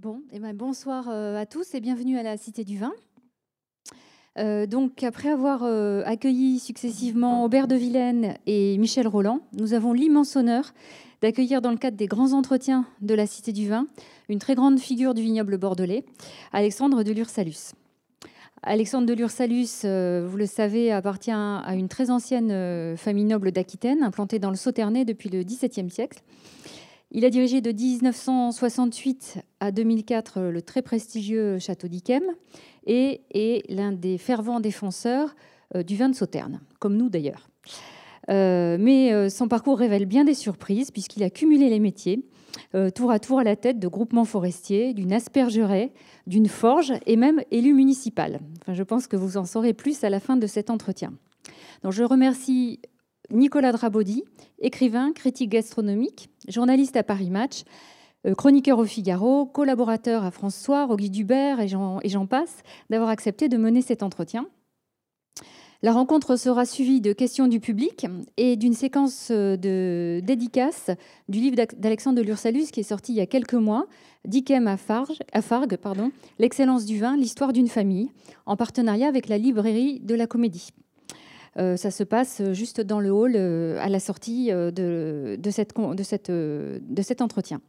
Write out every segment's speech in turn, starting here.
Bon, eh ben, bonsoir à tous et bienvenue à la Cité du Vin. donc, après avoir accueilli successivement Aubert de Vilaine et Michel Roland, nous avons l'immense honneur d'accueillir dans le cadre des grands entretiens de la Cité du Vin une très grande figure du vignoble bordelais, Alexandre de Lursalus. Alexandre de Lursalus, euh, vous le savez, appartient à une très ancienne euh, famille noble d'Aquitaine, implantée dans le Sauternay depuis le XVIIe siècle. Il a dirigé de 1968 à 2004 le très prestigieux château d'Yquem et est l'un des fervents défenseurs euh, du vin de Sauterne, comme nous d'ailleurs. mais son parcours révèle bien des surprises puisqu'il a cumulé les métiers, tour à tour à la tête de groupements forestiers, d'une aspergeraie, d'une forge et même élu municipal. Enfin, je pense que vous en saurez plus à la fin de cet entretien. Donc, je remercie Nicolas Drabaudy, écrivain, critique gastronomique, journaliste à Paris Match, euh, chroniqueur au Figaro, collaborateur à François, Rogy Dubert et j'en passe, d'avoir accepté de mener cet entretien. La rencontre sera suivie de questions du public et d'une séquence de dédicaces du livre d'Alexandre de Lursalus qui est sorti il y a quelques mois, Dickem à Fargue, pardon, L'excellence du vin, l'histoire d'une famille, en partenariat avec la librairie de la Comédie. Euh, ça se passe juste dans le hall euh, à la sortie euh, de, cette, de, cette, de cet entretien.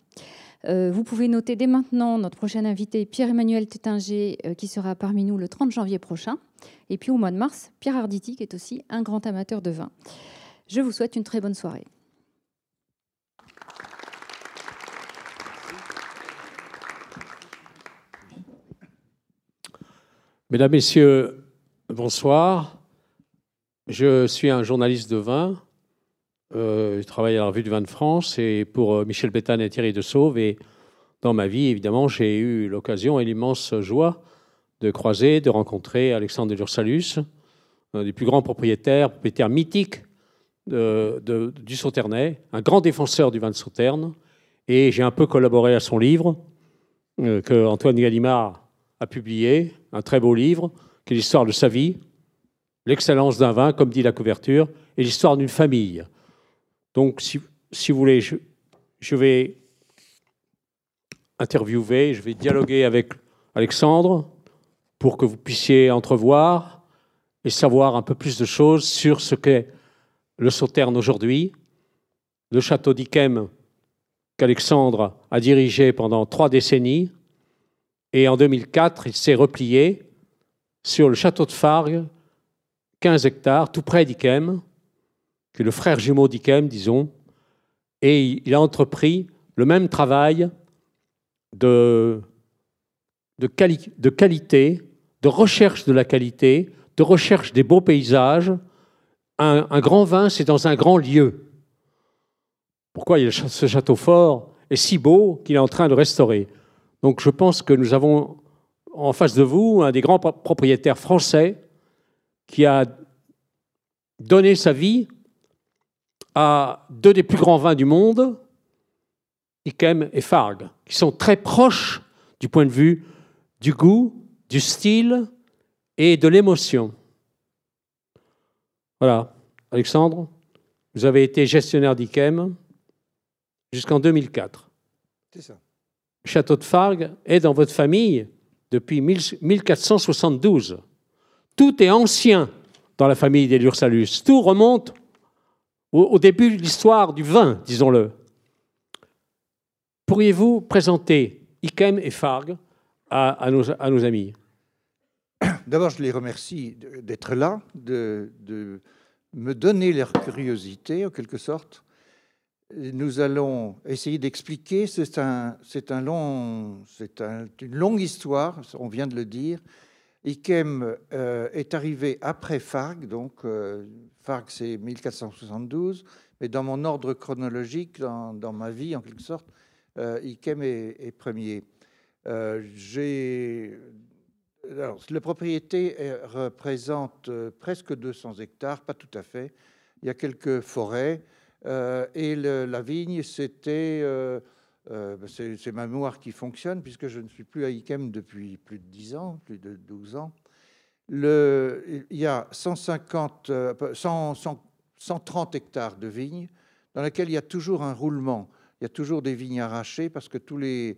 vous pouvez noter dès maintenant notre prochain invité, Pierre-Emmanuel Tétinger, qui sera parmi nous le 30 janvier prochain. Et puis au mois de mars, Pierre Arditi, qui est aussi un grand amateur de vin. Je vous souhaite une très bonne soirée. Mesdames, Messieurs, bonsoir. Je suis un journaliste de vin. Euh, je travaille à la Revue du Vin de France et pour euh, Michel Béthane et Thierry de Sauve. Et dans ma vie, évidemment, j'ai eu l'occasion et l'immense joie de croiser, de rencontrer Alexandre de Lursalus, un des plus grands propriétaires, propriétaire mythique de, du Sauternay, un grand défenseur du vin de Sauterne. Et j'ai un peu collaboré à son livre euh, que Antoine Gallimard a publié, un très beau livre, qui est l'histoire de sa vie, l'excellence d'un vin, comme dit la couverture, et l'histoire d'une famille. Donc, si, vous voulez, je, vais interviewer, je vais dialoguer avec Alexandre, pour que vous puissiez entrevoir et savoir un peu plus de choses sur ce qu'est le Sauterne aujourd'hui, le château d'Yquem qu'Alexandre a dirigé pendant trois décennies, et en 2004, il s'est replié sur le château de Fargue, 15 hectares, tout près d'Yquem, qui est le frère jumeau d'Yquem, disons, et il a entrepris le même travail de, qualité de recherche de la qualité, de recherche des beaux paysages. Un, grand vin, c'est dans un grand lieu. Pourquoi ce château fort est si beau qu'il est en train de restaurer? Donc je pense que nous avons en face de vous un des grands propriétaires français qui a donné sa vie à deux des plus grands vins du monde, Ikem et Fargue, qui sont très proches du point de vue du goût, du style et de l'émotion. Voilà, Alexandre, vous avez été gestionnaire d'IKEM jusqu'en 2004. C'est ça. Château de Fargue est dans votre famille depuis 1472. Tout est ancien dans la famille des Lursalus. Tout remonte au, début de l'histoire du vin, disons-le. Pourriez-vous présenter Ikem et Fargue à, nos, amis? D'abord, je les remercie d'être là, de, me donner leur curiosité, en quelque sorte. Nous allons essayer d'expliquer. C'est un, un long, c'est une longue histoire. On vient de le dire. Ikem euh, est arrivé après Farg, donc euh, Farg c'est 1472, mais dans mon ordre chronologique, dans, ma vie en quelque sorte, euh, Ikem est, premier. J'ai la propriété représente presque 200 hectares, pas tout à fait. Il y a quelques forêts. Et la vigne, c'était. Euh, c'est ma mémoire qui fonctionne, puisque je ne suis plus à Ikem depuis plus de 10 ans, plus de 12 ans. Il y a 150, 130 hectares de vignes, dans lesquels il y a toujours un roulement. Il y a toujours des vignes arrachées, parce que tous les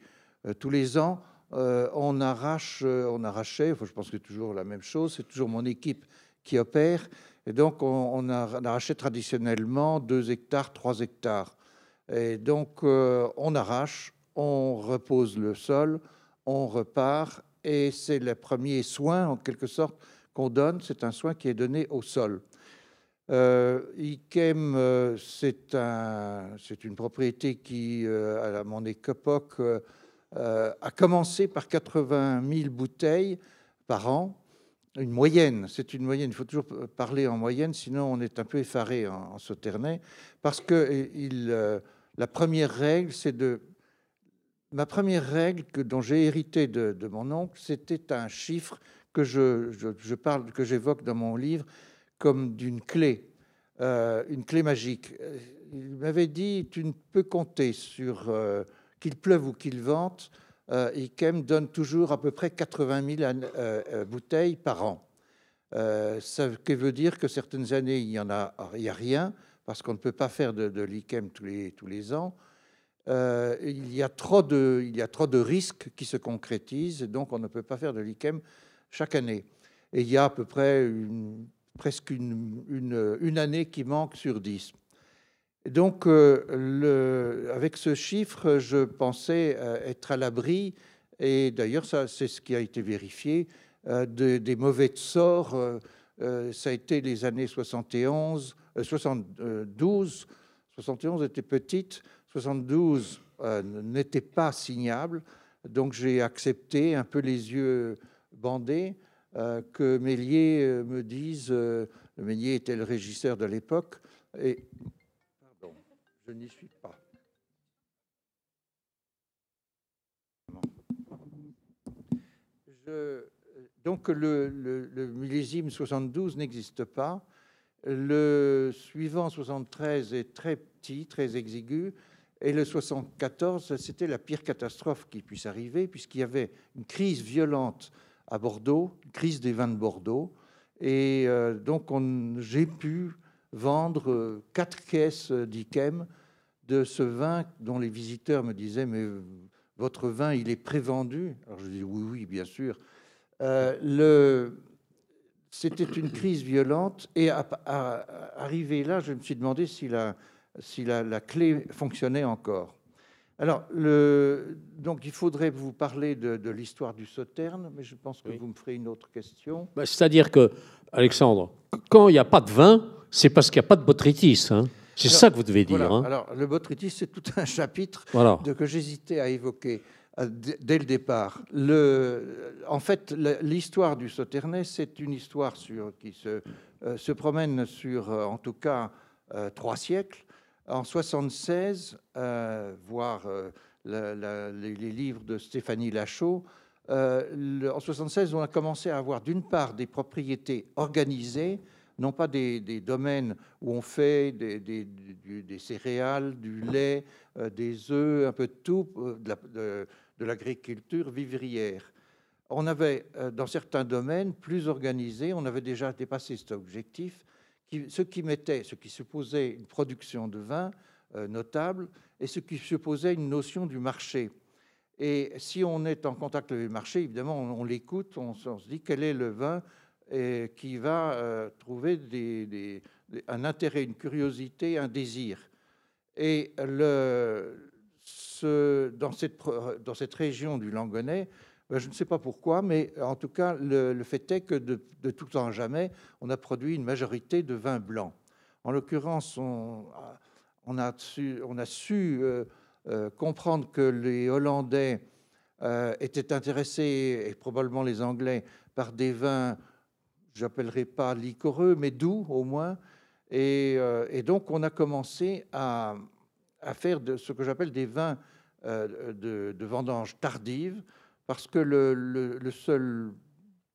tous les ans, on arrache, on arrachait, je pense que c'est toujours la même chose, c'est toujours mon équipe qui opère, et donc on, arrachait traditionnellement 2 hectares, 3 hectares. Et donc on arrache, on repose le sol, on repart, et c'est le premier soin, en quelque sorte, qu'on donne, c'est un soin qui est donné au sol. Euh, Ikem, euh, c'est un, une propriété qui, euh, à mon époque, euh, a commencé par 80 000 bouteilles par an, une moyenne, c'est une moyenne, il faut toujours parler en moyenne, sinon on est un peu effaré en, en Sauternay, parce que il, la première règle, c'est de... Ma première règle que, dont j'ai hérité de, mon oncle, c'était un chiffre que je, parle, que j'évoque dans mon livre, comme d'une clé, euh, une clé magique. Il m'avait dit Tu ne peux compter sur euh, qu'il pleuve ou qu'il vente. Euh, Ikem donne toujours à peu près 80 000 euh, bouteilles par an. ça veut dire que certaines années, il n'y a, a rien, parce qu'on ne peut pas faire de, de tous les, tous les ans. il, y a trop de, il y a trop de risques qui se concrétisent, donc on ne peut pas faire de l'Ikem chaque année. Et il y a à peu près presque une, une, année qui manque sur dix. Donc, euh, avec ce chiffre, je pensais euh, être à l'abri, et d'ailleurs, ça, c'est ce qui a été vérifié, euh, des mauvais sorts. ça a été les années 71, 72. 71 était petite, 72 n'était pas signable. Donc, j'ai accepté, un peu les yeux bandés, que euh, me dise, Mélier était le régisseur de l'époque, et je n'y suis pas. donc le, millésime 72 n'existe pas. Le suivant 73 est très petit, très exigu. Et le 74, c'était la pire catastrophe qui puisse arriver, puisqu'il y avait une crise violente à Bordeaux, crise des vins de Bordeaux. Et euh, donc, j'ai pu vendre euh, quatre caisses d'Ikem de ce vin dont les visiteurs me disaient Mais votre vin, il est prévendu Alors je dis Oui, oui, bien sûr. Euh, c'était une crise violente. Et à, arrivé là, je me suis demandé si la, si la clé fonctionnait encore. Alors, le, donc il faudrait vous parler de, l'histoire du Sauterne, mais je pense que vous me ferez une autre question. Bah, c'est-à-dire que, Alexandre, quand il n'y a pas de vin, c'est parce qu'il n'y a pas de botrytis. Hein c'est ça que vous devez dire. Hein. Alors, le botrytis, c'est tout un chapitre de, que j'hésitais à évoquer euh, dès le départ. Le, en fait, l'histoire du Sauternais, c'est une histoire sur, qui se, euh, se promène sur, euh, en tout cas, trois siècles. En 76, euh, voir euh, les, livres de Stéphanie Lachaud, euh, en 76, on a commencé à avoir d'une part des propriétés organisées, non pas des, domaines où on fait des, céréales, du lait, des œufs, un peu de tout, de, l'agriculture vivrière. On avait, dans certains domaines plus organisés, on avait déjà dépassé cet objectif, ce qui mettait, ce qui supposait une production de vin euh, notable et ce qui supposait une notion du marché. Et si on est en contact avec le marché, évidemment, on, l'écoute, on, se dit quel est le vin et qui va euh, trouver un intérêt, une curiosité, un désir. Et dans, cette, région du Langonnet, ben, je ne sais pas pourquoi, mais en tout cas, le, fait est que de, tout temps jamais, on a produit une majorité de vins blancs. En l'occurrence, on, a su, euh, euh, comprendre que les Hollandais étaient intéressés, et probablement les Anglais, par des vins, j'appellerai pas liquoreux, mais doux au moins. Et, donc, on a commencé à, faire ce que j'appelle des vins de, de vendange tardive, parce que le, seul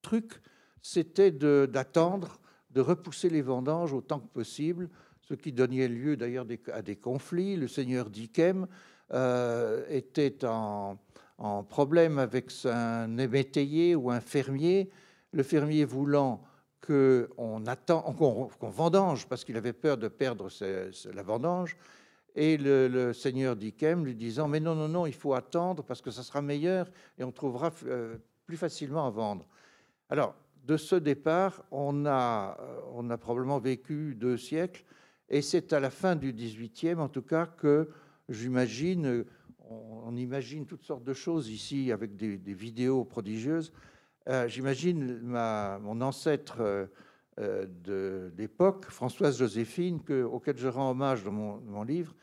truc, c'était d'attendre, de, repousser les vendanges autant que possible, ce qui donnait lieu d'ailleurs à des conflits. Le seigneur d'Ikem euh, était en, problème avec un métayer ou un fermier, le fermier voulant qu'on attend, qu'on vendange parce qu'il avait peur de perdre la vendange, et le, le seigneur d'Ikem lui disant Mais non, non, non, il faut attendre parce que ça sera meilleur et on trouvera euh, plus facilement à vendre. Alors, de ce départ, on a, euh, on a probablement vécu deux siècles et c'est à la fin du 18e, en tout cas, que j'imagine, on, imagine toutes sortes de choses ici avec des, vidéos prodigieuses. Euh, j'imagine mon ancêtre euh, de l'époque, Françoise Joséphine, que, auquel je rends hommage dans mon, livre,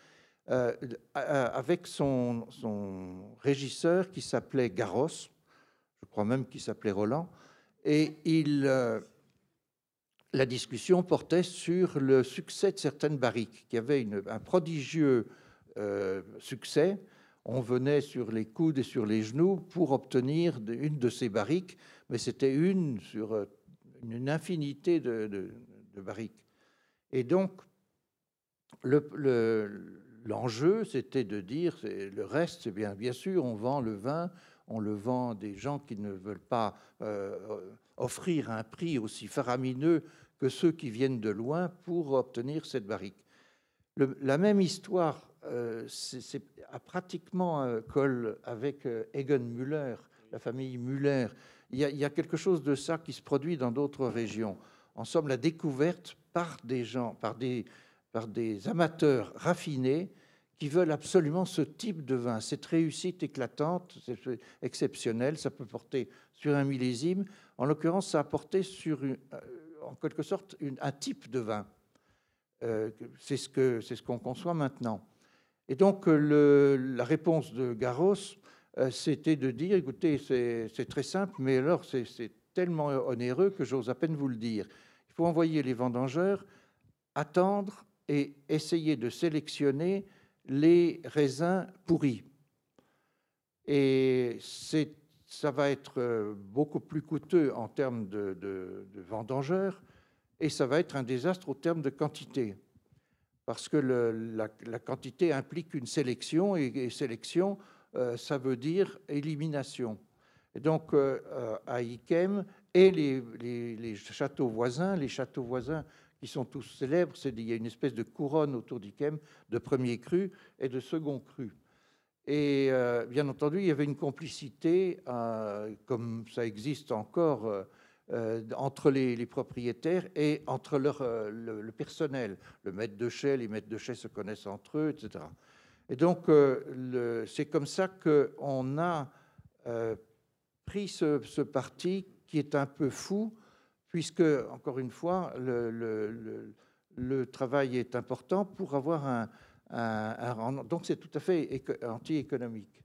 euh, avec son, son, régisseur qui s'appelait Garros, je crois même qu'il s'appelait Roland, et il, euh, la discussion portait sur le succès de certaines barriques, qui avaient un prodigieux succès. On venait sur les coudes et sur les genoux pour obtenir une de ces barriques, mais c'était une sur une infinité de, barriques. Et donc, l'enjeu, le, c'était de dire, le reste, c'est bien, bien sûr, on vend le vin, on le vend à des gens qui ne veulent pas euh, offrir un prix aussi faramineux que ceux qui viennent de loin pour obtenir cette barrique. la même histoire euh, c'est, a pratiquement un colle avec euh, Egon Müller, la famille Müller, il y, a, quelque chose de ça qui se produit dans d'autres régions. En somme, la découverte par des gens, par des, amateurs raffinés qui veulent absolument ce type de vin. Cette réussite éclatante, c'est exceptionnel, ça peut porter sur un millésime. En l'occurrence, ça a porté sur, euh, en quelque sorte, un type de vin. Euh, c'est ce qu'on ce conçoit maintenant. Et donc, la réponse de Garros, c'était de dire, écoutez, c'est très simple, mais alors c'est tellement onéreux que j'ose à peine vous le dire. Il faut envoyer les vendangeurs, attendre et essayer de sélectionner les raisins pourris. Et ça va être euh, beaucoup plus coûteux en termes de, vendangeurs et ça va être un désastre au terme de quantité. Parce que la, quantité implique une sélection et, et sélection, euh, ça veut dire élimination. Et donc, euh, euh, à Ikem et les, châteaux voisins, les châteaux voisins qui sont tous célèbres, c'est il y a une espèce de couronne autour d'Ikem de premier cru et de second cru. Et bien entendu, il y avait une complicité, comme ça existe encore, entre les, propriétaires et entre le, le, personnel. Le maître de chais, les maîtres de chais se connaissent entre eux, etc. Et donc, euh, c'est comme ça qu'on a euh, pris ce, parti qui est un peu fou, puisque, encore une fois, le, travail est important pour avoir un, rendement. Donc, c'est tout à fait anti-économique.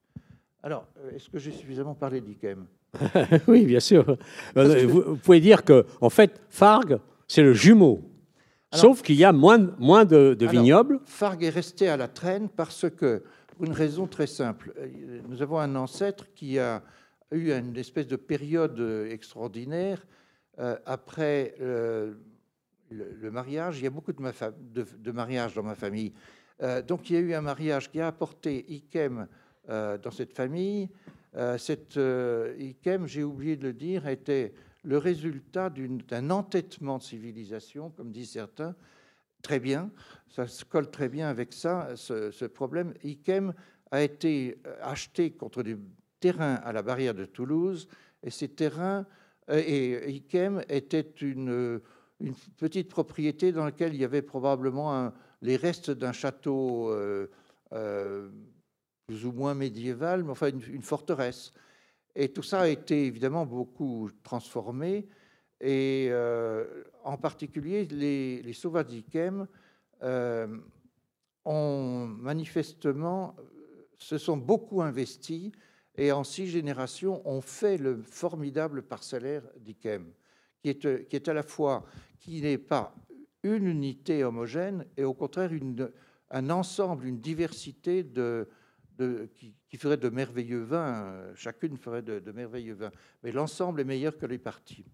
Alors, euh, est-ce que j'ai suffisamment parlé d'IKEM? Oui, bien sûr. Vous, pouvez dire que, en fait, Farg, c'est le jumeau Sauf qu'il y a moins, moins de, vignobles. Fargue est resté à la traîne parce que, pour une raison très simple, euh, nous avons un ancêtre qui a eu une espèce de période extraordinaire euh, après euh, le, mariage. Il y a beaucoup de, ma de, mariages dans ma famille. donc il y a eu un mariage qui a apporté Ikem dans cette famille. cette Ikem, j'ai oublié de le dire, était le résultat d'un entêtement de civilisation, comme disent certains. Très bien, ça se colle très bien avec ça, ce, problème. Ikem a été acheté contre des terrains à la barrière de Toulouse, et ces terrains, euh, et Ikem était une, petite propriété dans laquelle il y avait probablement les restes d'un château euh, euh, plus ou moins médiéval, mais enfin une forteresse. Et tout ça a été évidemment beaucoup transformé. Et euh, en particulier, les, les Sauvadikem euh, ont manifestement se sont beaucoup investis et en six générations ont fait le formidable parcellaire d'Ikem, qui est, qui est à la fois, qui n'est pas une unité homogène et au contraire une, un ensemble, une diversité de, qui, ferait de merveilleux vins. Euh, chacune ferait de, merveilleux vins. Mais l'ensemble est meilleur que les parties.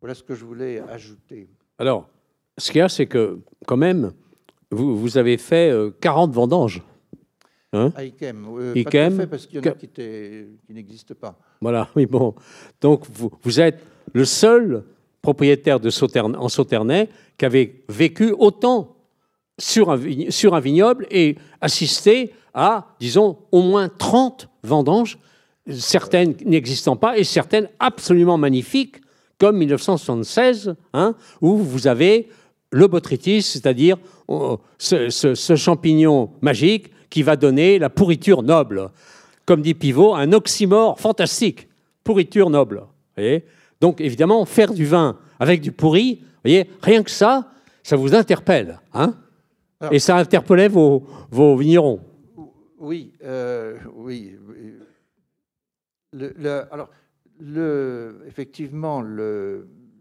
Voilà ce que je voulais ajouter. Alors, ce qu'il y a, c'est que quand même, vous, vous avez fait 40 euh, vendanges. Hein? À Ikem. Euh, Ikem. Pas parce qu'il y en a qui, qui n'existent pas. Voilà, oui, bon. Donc, vous, vous êtes le seul propriétaire de Sauterne, en Sauternay qui avait vécu autant sur un, sur un vignoble et assister à, disons, au moins 30 vendanges, certaines n'existant pas et certaines absolument magnifiques, comme 1976, hein, où vous avez le botrytis, c'est-à-dire oh, ce, champignon magique qui va donner la pourriture noble. Comme dit Pivot, un oxymore fantastique, pourriture noble. Donc évidemment, faire du vin avec du pourri, voyez, rien que ça, ça vous interpelle. Hein Et ça interpellait vos, vos vignerons. Oui, euh, oui. alors, le, effectivement,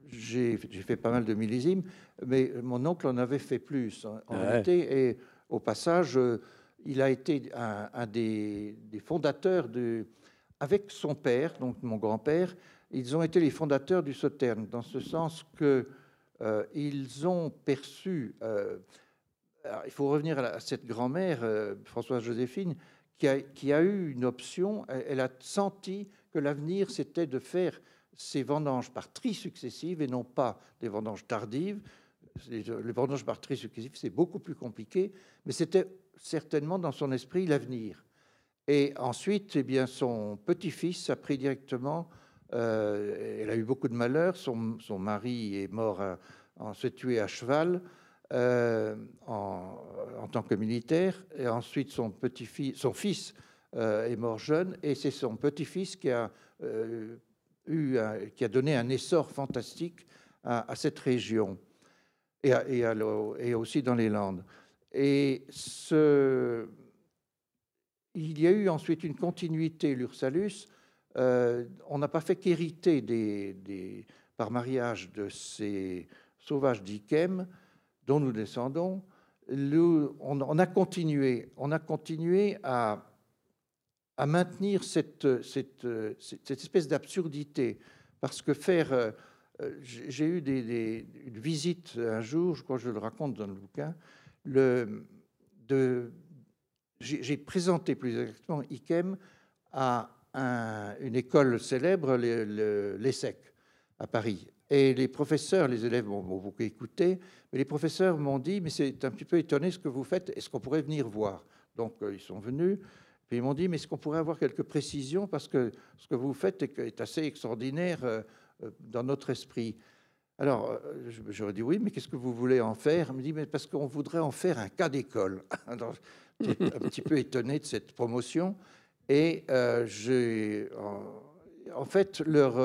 j'ai fait pas mal de millésimes, mais mon oncle en avait fait plus en, réalité. Et au passage, euh, il a été un, des, fondateurs de, avec son père, donc mon grand-père, ils ont été les fondateurs du Sauterne, dans ce sens que euh, ils ont perçu. Euh, il faut revenir à, cette grand-mère, Françoise Joséphine, qui a, eu une option. Elle, a senti que l'avenir, c'était de faire ces vendanges par tri successives et non pas des vendanges tardives. Les vendanges par tri successives, c'est beaucoup plus compliqué, mais c'était certainement dans son esprit l'avenir. Et ensuite, eh bien, son petit-fils a pris directement, euh, elle a eu beaucoup de malheur, son, mari est mort, en s'est tué à cheval euh, en, tant que militaire, et ensuite son, petit-fils, son fils euh, est mort jeune, et c'est son petit-fils qui a, eu qui a donné un essor fantastique à, cette région, et, aussi dans les Landes. Et il y a eu ensuite une continuité, l'Ursalus. Euh, on n'a pas fait qu'hériter par mariage de ces sauvages d'Ikem dont nous descendons. on, a continué, on a continué à, maintenir cette, espèce d'absurdité. Parce que faire. Euh, j'ai eu des, une visite un jour, je crois que je le raconte dans le bouquin, j'ai présenté plus exactement IKEM à une école célèbre, l'ESSEC, à Paris. Et les professeurs, les élèves m'ont beaucoup écouté, mais les professeurs m'ont dit, mais c'est un petit peu étonné ce que vous faites, est-ce qu'on pourrait venir voir? Donc euh, ils sont venus, puis ils m'ont dit, mais est-ce qu'on pourrait avoir quelques précisions, parce que ce que vous faites est, assez extraordinaire euh, euh, dans notre esprit. Alors, j'aurais dit oui, mais qu'est-ce que vous voulez en faire? Il me dit, mais parce qu'on voudrait en faire un cas d'école. J'étais un petit peu étonné de cette promotion. Et j'ai, en, fait, leur,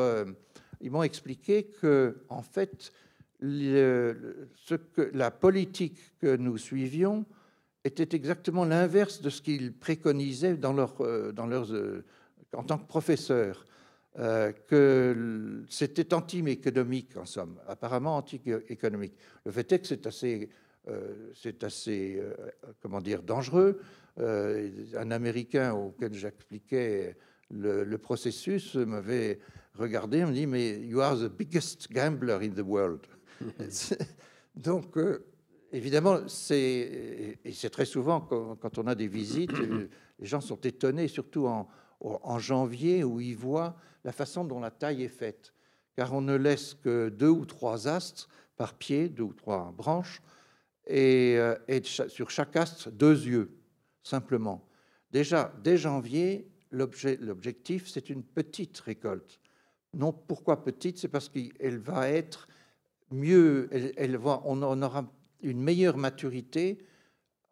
ils m'ont expliqué que, en fait, la politique que nous suivions était exactement l'inverse de ce qu'ils préconisaient dans leurs, en tant que professeurs. Euh, que c'était anti-économique, en somme, apparemment anti-économique. Le fait est que c'est assez, euh, assez euh, comment dire, dangereux. un Américain auquel j'expliquais le, processus m'avait regardé et me dit Mais you are the biggest gambler in the world. Donc, évidemment, c'est, et c'est très souvent quand, quand, on a des visites, les gens sont étonnés, surtout en, en janvier, où ils voient la façon dont la taille est faite, car on ne laisse que deux ou trois astres par pied, deux ou trois branches, et, euh, sur chaque astre, deux yeux, simplement. Déjà, dès janvier, l'objectif, c'est une petite récolte. Non, pourquoi petite? C'est parce qu'elle va être mieux, on aura une meilleure maturité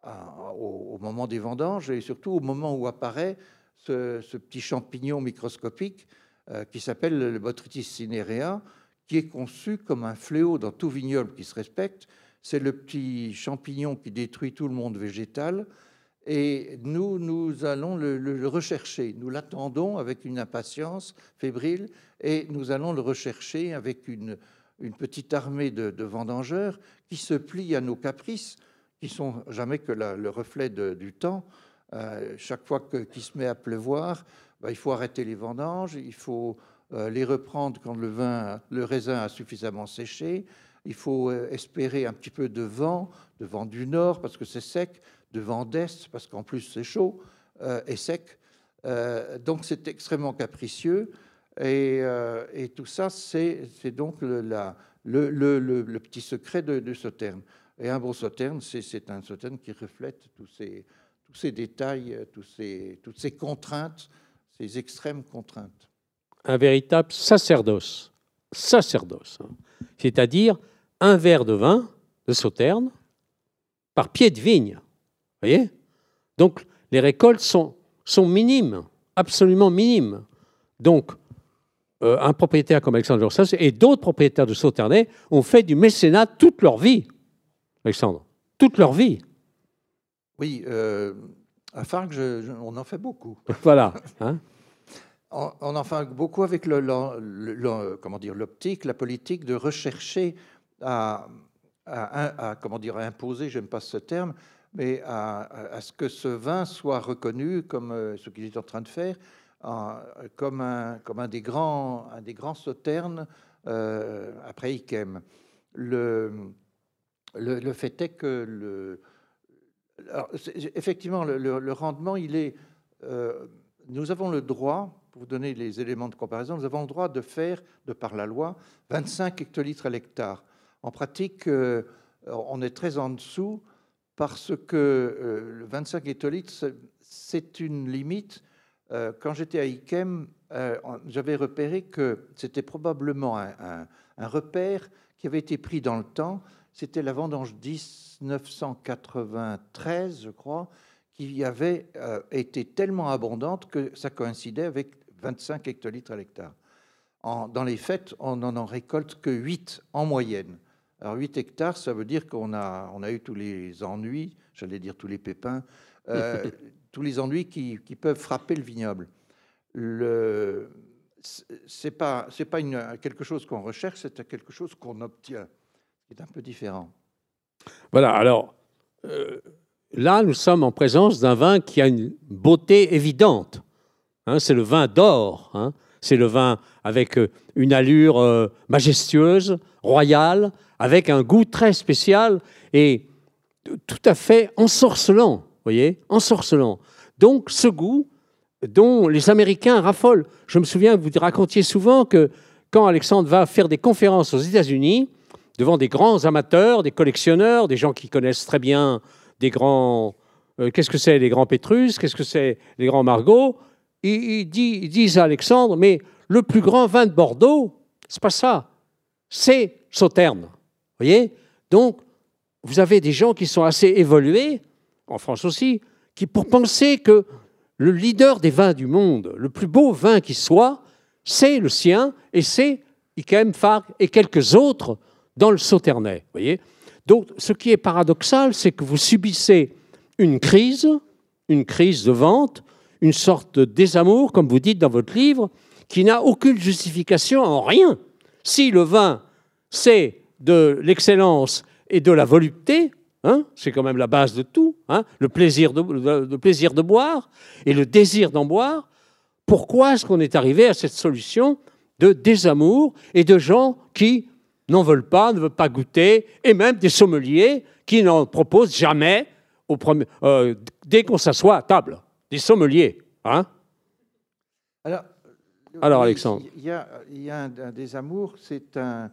euh, au, moment des vendanges et surtout au moment où apparaît ce, ce petit champignon microscopique euh, qui s'appelle le Botrytis cinerea, qui est conçu comme un fléau dans tout vignoble qui se respecte. C'est le petit champignon qui détruit tout le monde végétal. Et nous, nous allons le, rechercher. Nous l'attendons avec une impatience fébrile et nous allons le rechercher avec une, petite armée de, vendangeurs qui se plient à nos caprices, qui sont jamais que le reflet du temps. Euh, chaque fois qu'il se met à pleuvoir, bah, il faut arrêter les vendanges, il faut euh, les reprendre quand le, vin, le raisin a suffisamment séché, il faut euh, espérer un petit peu de vent, de vent du nord parce que c'est sec, de vent d'est parce qu'en plus c'est chaud euh, et sec. donc c'est extrêmement capricieux et, tout ça c'est donc le, le, petit secret de, terme. Et un bon sauterne, c'est un sauterne qui reflète tous ces, détails, toutes ces contraintes, ces extrêmes contraintes. Un véritable sacerdoce, sacerdoce, hein. c'est-à-dire un verre de vin de sauterne par pied de vigne. Voyez? Donc les récoltes sont, sont minimes, absolument minimes. Donc euh, un propriétaire comme Alexandre Jorsas et d'autres propriétaires de Sauternay ont fait du mécénat toute leur vie. Alexandre, toute leur vie. Oui, euh, à Farc, on en fait beaucoup. voilà. Hein? on, en fait beaucoup avec le, comment dire l'optique, la politique de rechercher à, comment dire imposer, j'aime pas ce terme, mais à, ce que ce vin soit reconnu comme euh, ce qu'il est en train de faire, comme, un, comme un, des grands, des grands sauternes euh, après Ikem. Le, le, fait est que le, effectivement le, rendement, il est. Euh, nous avons le droit, pour vous donner les éléments de comparaison, nous avons le droit de faire, de par la loi, 25 hectolitres à l'hectare. En pratique, on est très en dessous parce que le 25 hectolitres, c'est une limite euh, quand j'étais à IKEM, euh, j'avais repéré que c'était probablement un, repère qui avait été pris dans le temps. C'était la vendange 1993, je crois, qui avait euh, été tellement abondante que ça coïncidait avec 25 hectolitres à l'hectare. dans les faits, on n'en en récolte que 8 en moyenne. Alors 8 hectares, ça veut dire qu'on a, on a eu tous les ennuis, j'allais dire tous les pépins, tous les ennuis qui, peuvent frapper le vignoble. Le, c'est pas c'est pas une, quelque chose qu'on recherche, c'est quelque chose qu'on obtient. C'est un peu différent. Voilà. Alors euh, là, nous sommes en présence d'un vin qui a une beauté évidente. Hein, c'est le vin d'or. Hein. C'est le vin avec euh, une allure euh, majestueuse, royale, avec un goût très spécial et tout à fait ensorcelant voyez, ensorcelant. Donc ce goût dont les Américains raffolent. Je me souviens que vous racontiez souvent que quand Alexandre va faire des conférences aux États-Unis, devant des grands amateurs, des collectionneurs, des gens qui connaissent très bien des grands... Euh, qu'est-ce que c'est les grands Pétrus Qu'est-ce que c'est les grands Margot ils, disent à Alexandre, mais le plus grand vin de Bordeaux, c'est pas ça, c'est Sauterne. voyez? Donc, vous avez des gens qui sont assez évolués, en France aussi, qui pour penser que le leader des vins du monde, le plus beau vin qui soit, c'est le sien et c'est Ikem, Farc et quelques autres dans le Sauternay. Voyez? Donc, ce qui est paradoxal, c'est que vous subissez une crise, une crise de vente, une sorte de désamour, comme vous dites dans votre livre, qui n'a aucune justification en rien. Si le vin, c'est de l'excellence et de la volupté, Hein, c'est quand même la base de tout, hein, le, plaisir de, boire et le désir d'en boire. Pourquoi est-ce qu'on est arrivé à cette solution de désamour et de gens qui n'en veulent pas, ne veulent pas goûter, et même des sommeliers qui n'en proposent jamais au premier, euh, dès qu'on s'assoit à table, des sommeliers. Hein? Alors, Alors Alexandre. Il y a, un, désamour, c'est un,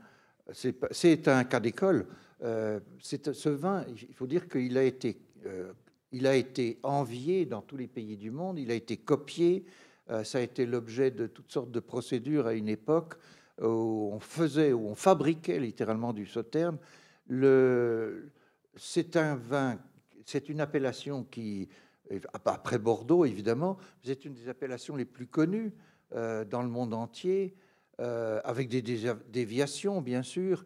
c'est un cas d'école. Euh, ce vin, il faut dire qu'il a été, euh, il a été envié dans tous les pays du monde, il a été copié, euh, ça a été l'objet de toutes sortes de procédures à une époque où on faisait, où on fabriquait littéralement du sauterne. C'est un vin, c'est une appellation qui, après Bordeaux évidemment, c'est une des appellations les plus connues dans le monde entier, avec des déviations bien sûr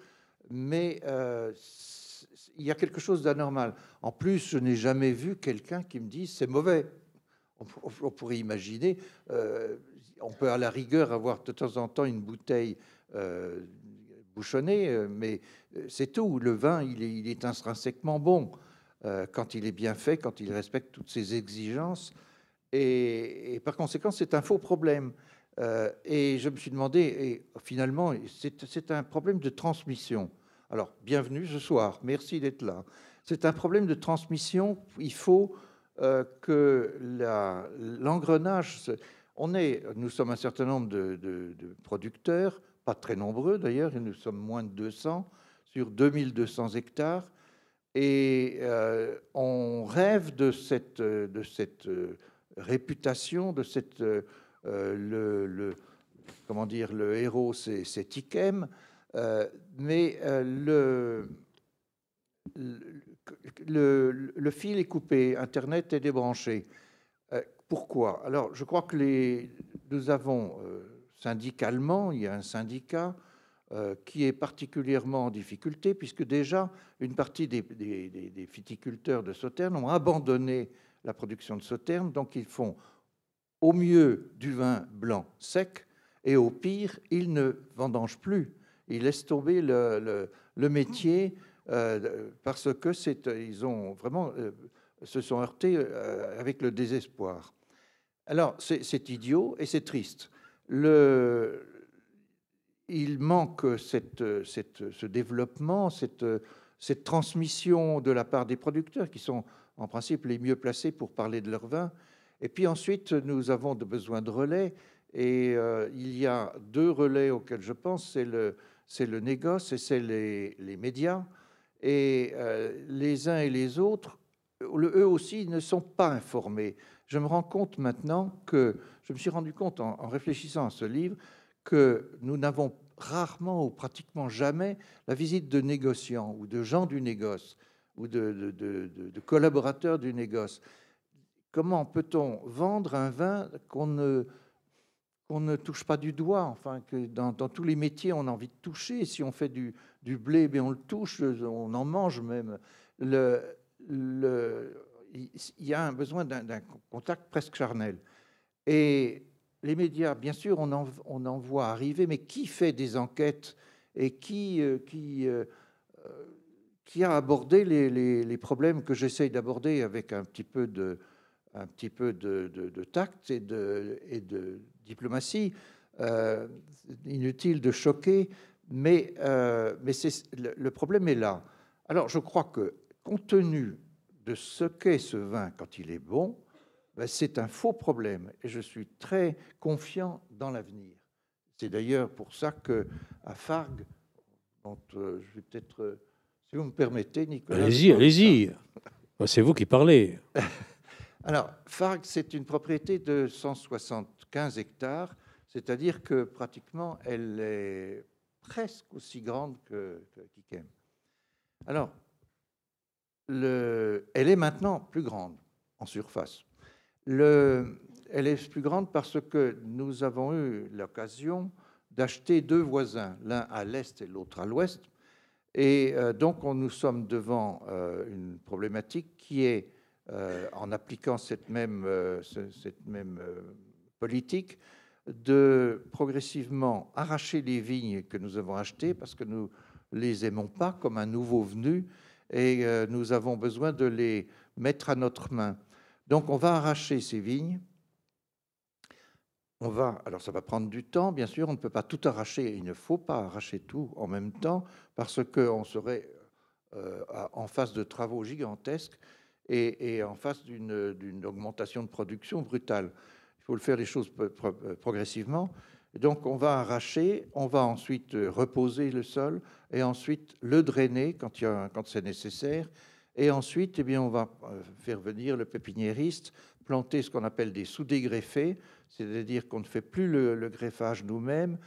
mais euh, il y a quelque chose d'anormal. En plus, je n'ai jamais vu quelqu'un qui me dise c'est mauvais. On, pourrait imaginer, euh, on peut à la rigueur avoir de temps en temps une bouteille euh, bouchonnée, mais c'est tout. Le vin, il est intrinsèquement bon quand il est bien fait, quand il respecte toutes ses exigences. Et, par conséquent, c'est un faux problème. et je me suis demandé, et finalement, c'est un problème de transmission. Alors, bienvenue ce soir, merci d'être là. C'est un problème de transmission. Il faut euh, que l'engrenage. on est, nous sommes un certain nombre de, producteurs, pas très nombreux d'ailleurs, nous sommes moins de 200 sur 2200 hectares. Et euh, on rêve de cette, de cette réputation, de cette, le, comment dire, le héros, c'est Ikem, mais le, le, le, fil est coupé, Internet est débranché. pourquoi? Alors, je crois que les, nous avons syndicalement, il y a un syndicat euh, qui est particulièrement en difficulté, puisque déjà une partie des, des, viticulteurs de Sauternes ont abandonné la production de Sauternes, donc ils font au mieux du vin blanc sec, et au pire, ils ne vendangent plus. Ils laissent tomber le, métier euh, parce que c'est, ils ont vraiment euh, se sont heurtés avec le désespoir. Alors c'est idiot et c'est triste. Il manque ce développement, cette, transmission de la part des producteurs qui sont en principe les mieux placés pour parler de leur vin. Et puis ensuite, nous avons besoin de relais. Et euh, il y a deux relais auxquels je pense, c'est le, négoce et c'est les, médias. Et euh, les uns et les autres, eux aussi, ne sont pas informés. Je me rends compte maintenant que, je me suis rendu compte en réfléchissant à ce livre, que nous n'avons rarement ou pratiquement jamais la visite de négociants ou de gens du négoce ou de, collaborateurs du négoce. Comment peut-on vendre un vin qu'on ne, qu'on ne touche pas du doigt? Enfin, dans, tous les métiers, on a envie de toucher. Si on fait du, blé, bien on le touche, on en mange même. Il y a un besoin d'un contact presque charnel. Et les médias, bien sûr, on en, voit arriver, mais qui fait des enquêtes et qui, euh, euh, euh, a abordé les, problèmes que j'essaye d'aborder avec un petit peu de, tact et de, diplomatie Inutile de choquer, mais, le problème est là. Alors, je crois que, compte tenu de ce qu'est ce vin quand il est bon, ben, c'est un faux problème et je suis très confiant dans l'avenir. C'est d'ailleurs pour ça que à Fargue, dont euh, je vais peut-être, euh, si vous me permettez, Nicolas. Allez-y, allez-y. Ben, c'est vous qui parlez. Alors, Fargue, c'est une propriété de 175 hectares, c'est-à-dire que pratiquement elle est presque aussi grande que, que Alors, le, elle est maintenant plus grande en surface elle est plus grande parce que nous avons eu l'occasion d'acheter deux voisins, l'un à l'est et l'autre à l'ouest. Et euh, donc, on, nous sommes devant euh, une problématique qui est, euh, en appliquant cette même, cette même politique, de progressivement arracher les vignes que nous avons achetées parce que nous les aimons pas comme un nouveau venu et nous avons besoin de les mettre à notre main. Donc on va arracher ces vignes. On va, alors ça va prendre du temps, bien sûr, on ne peut pas tout arracher, il ne faut pas arracher tout en même temps, parce qu'on serait euh, en face de travaux gigantesques et, en face d'une augmentation de production brutale. Il faut le faire les choses progressivement. Donc on va arracher, on va ensuite reposer le sol et ensuite le drainer quand c'est nécessaire et ensuite, eh bien, on va euh, faire venir le pépiniériste planter ce qu'on appelle des sous-dégreffés, c'est-à-dire qu'on ne fait plus le, greffage nous-mêmes.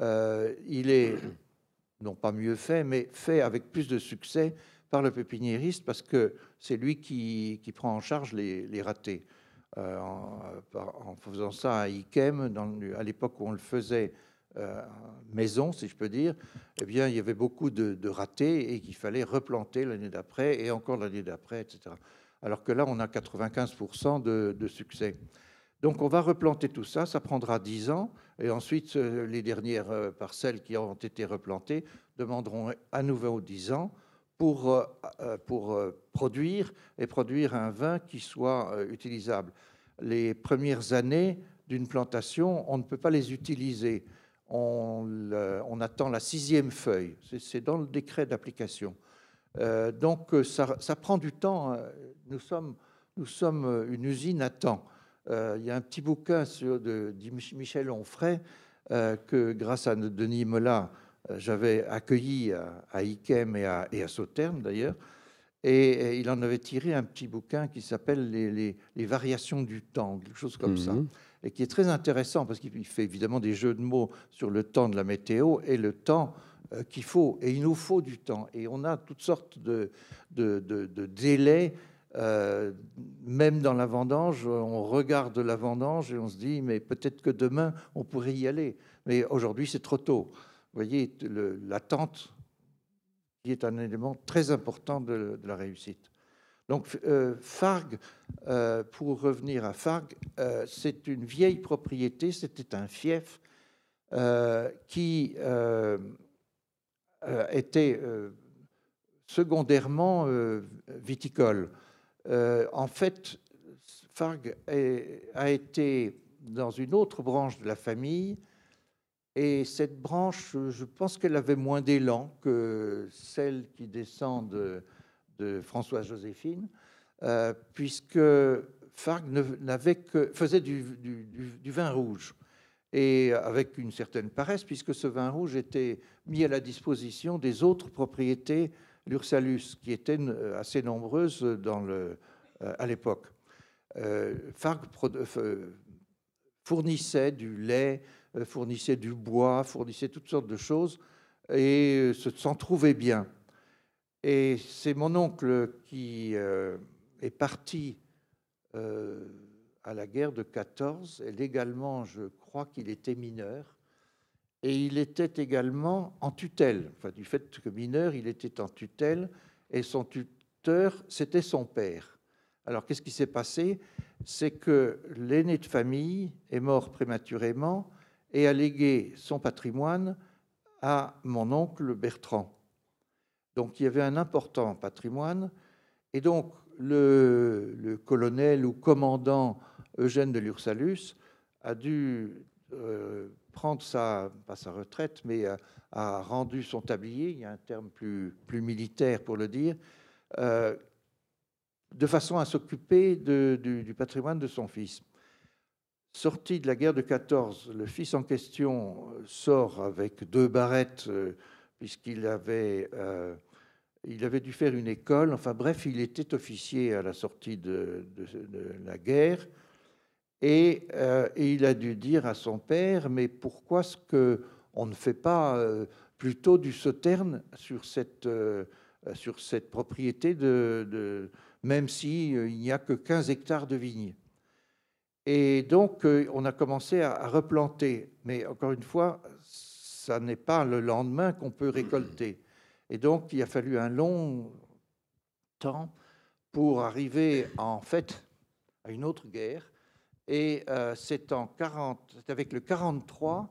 Euh, il est non pas mieux fait, mais fait avec plus de succès par le pépiniériste parce que c'est lui qui, qui, prend en charge les, ratés. Euh, en, faisant ça à Ikem, à l'époque où on le faisait euh, maison, si je peux dire, eh bien, il y avait beaucoup de, ratés et qu'il fallait replanter l'année d'après et encore l'année d'après, etc. Alors que là, on a 95% de, succès. Donc, on va replanter tout ça, ça prendra 10 ans, et ensuite, euh, les dernières euh, parcelles qui ont été replantées demanderont à nouveau 10 ans pour, pour produire et produire un vin qui soit utilisable. Les premières années d'une plantation, on ne peut pas les utiliser on, attend la sixième feuille. C'est dans le décret d'application. Euh, donc euh, ça, prend du temps. Euh, nous sommes, sommes une usine à temps. il y a un petit bouquin sur de, Michel Onfray que grâce à Denis Mola, j'avais accueilli à, et à, et à Sauternes d'ailleurs. Et, il en avait tiré un petit bouquin qui s'appelle les, variations du temps, quelque chose comme ça, mhm. Et qui est très intéressant parce qu'il fait évidemment des jeux de mots sur le temps de la météo et le temps euh, qu'il faut. Et il nous faut du temps. Et on a toutes sortes de, délais euh, même dans la vendange, on regarde la vendange et on se dit, mais peut-être que demain, on pourrait y aller. Mais aujourd'hui, c'est trop tôt. Vous voyez, l'attente, est un élément très important de, la réussite. Donc, euh, Fargue, euh, pour revenir à Fargue, c'est une vieille propriété, c'était un fief qui était secondairement viticole. Euh, en fait, Farg a été dans une autre branche de la famille, et cette branche, je pense qu'elle avait moins d'élan que celle qui descend de, Françoise Joséphine, euh, puisque Farg n'avait que, faisait du, vin rouge, et avec une certaine paresse, puisque ce vin rouge était mis à la disposition des autres propriétés l'Ursalus, qui étaient euh, assez nombreuses euh, à l'époque. Euh, Farg fournissait du lait, fournissait du bois, fournissait toutes sortes de choses et s'en trouvait bien. Et c'est mon oncle qui est parti à la guerre de 14, et légalement, je crois qu'il était mineur, et il était également en tutelle. Enfin, du fait que mineur, il était en tutelle et son tuteur, c'était son père. Alors, qu'est-ce qui s'est passé? C'est que l'aîné de famille est mort prématurément et a légué son patrimoine à mon oncle Bertrand. Donc, il y avait un important patrimoine. Et donc, le, colonel ou commandant Eugène de Lursalus a dû euh, prendre sa, pas sa retraite, mais a, rendu son tablier, il y a un terme plus, plus militaire pour le dire, euh, de façon à s'occuper du, patrimoine de son fils. Sorti de la guerre de 14, le fils en question sort avec deux barrettes, euh, puisqu'il avait, euh, il avait dû faire une école. Enfin bref, il était officier à la sortie de, la guerre. Euh, et, il a dû dire à son père, mais pourquoi est-ce qu'on ne fait pas euh, plutôt du sauterne sur cette, euh, sur cette propriété, même s'il n'y a que 15 hectares de vignes? Et donc, on a commencé à, replanter. Mais encore une fois, ça n'est pas le lendemain qu'on peut récolter. Et donc, il a fallu un long temps pour arriver en fait à une autre guerre et euh, c'est en 40, avec le 43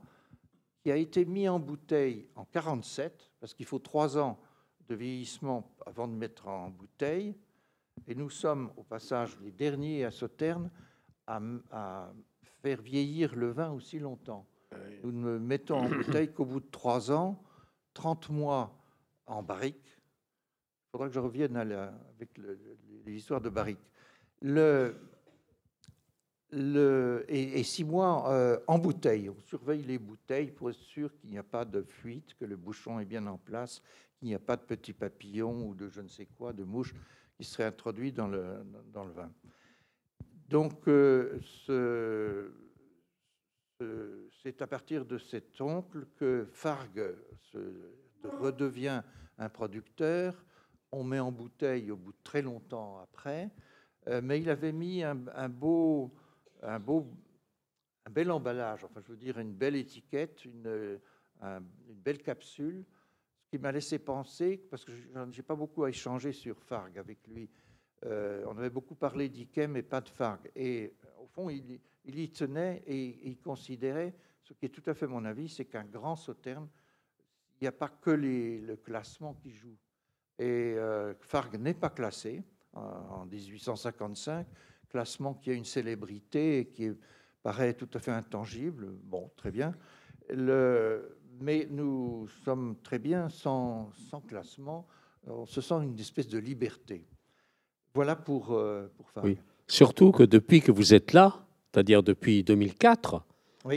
qui a été mis en bouteille en 47, parce qu'il faut trois ans de vieillissement avant de mettre en bouteille. Et nous sommes, au passage, les derniers à Sauternes à, à faire vieillir le vin aussi longtemps. Nous ne mettons en bouteille qu'au bout de trois ans, 30 mois en barrique. Il faudra que je revienne avec les histoires de barrique. Et, six mois euh, en bouteille. On surveille les bouteilles pour être sûr qu'il n'y a pas de fuite, que le bouchon est bien en place, qu'il n'y a pas de petits papillons ou de je ne sais quoi, de mouches qui seraient introduits dans le, vin. Donc, euh, c'est à partir de cet oncle que Fargue se, redevient un producteur. On met en bouteille au bout de très longtemps après, euh, mais il avait mis un, beau un beau, un bel emballage, enfin je veux dire une belle étiquette, une, une belle capsule, ce qui m'a laissé penser, parce que je n'ai pas beaucoup à échanger sur Farg avec lui, euh, on avait beaucoup parlé d'Ikem et pas de Farg, et euh, au fond il, il, y tenait et il considérait, ce qui est tout à fait mon avis, c'est qu'un grand sauterne, il n'y a pas que les, le classement qui joue. Et euh, Farg n'est pas classé en 1855 classement qui a une célébrité et qui paraît tout à fait intangible. Bon, très bien. Le, mais nous sommes très bien sans, sans, classement. On se sent une espèce de liberté. Voilà pour, euh, pour Oui. Surtout que depuis que vous êtes là, c'est-à-dire depuis 2004,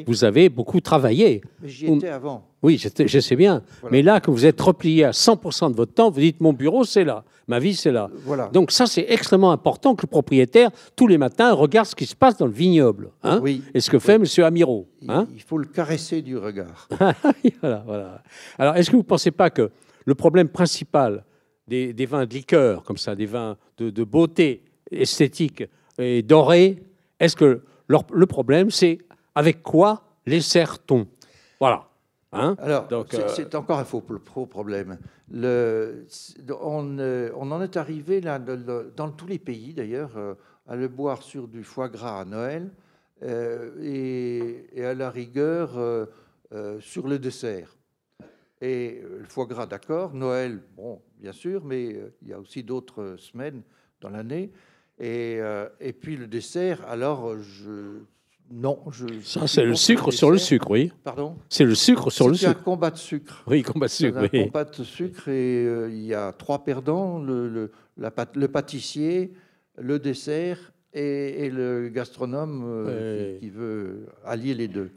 vous avez beaucoup travaillé. Mais j'y étais avant. Oui, je, te- je sais bien. Voilà. Mais là, que vous êtes replié à 100% de votre temps, vous dites mon bureau, c'est là. Ma vie, c'est là. Voilà. Donc ça, c'est extrêmement important que le propriétaire, tous les matins, regarde ce qui se passe dans le vignoble. Hein oui, Et ce que fait M. Amiro. il, Hein il faut le caresser du regard. voilà, voilà. Alors, est-ce que vous ne pensez pas que le problème principal des, des vins de liqueur, comme ça, des vins de, de beauté esthétique et dorés, est-ce que leur- le problème, c'est avec quoi les sert-on? Voilà. Hein Alors, Donc, c'est euh, c'est encore un faux pro problème. Le, on, euh, on en est arrivé là, dans tous les pays d'ailleurs, euh, à le boire sur du foie gras à Noël euh, et, et à la rigueur euh, sur le dessert. Et le foie gras, d'accord, Noël, bon, bien sûr, mais il y a aussi d'autres semaines dans l'année. Et, et puis le dessert, alors je. Non, je. Ça, c'est le sucre sur le sucre, oui. Pardon C'est le sucre sur le C'est un sucre. combat de sucre. Oui, combat de sucre, un oui. combat de sucre et euh, il y a trois perdants le, le, la pâte- le pâtissier, le dessert et, et le gastronome euh, Ouais. qui, qui veut allier les deux.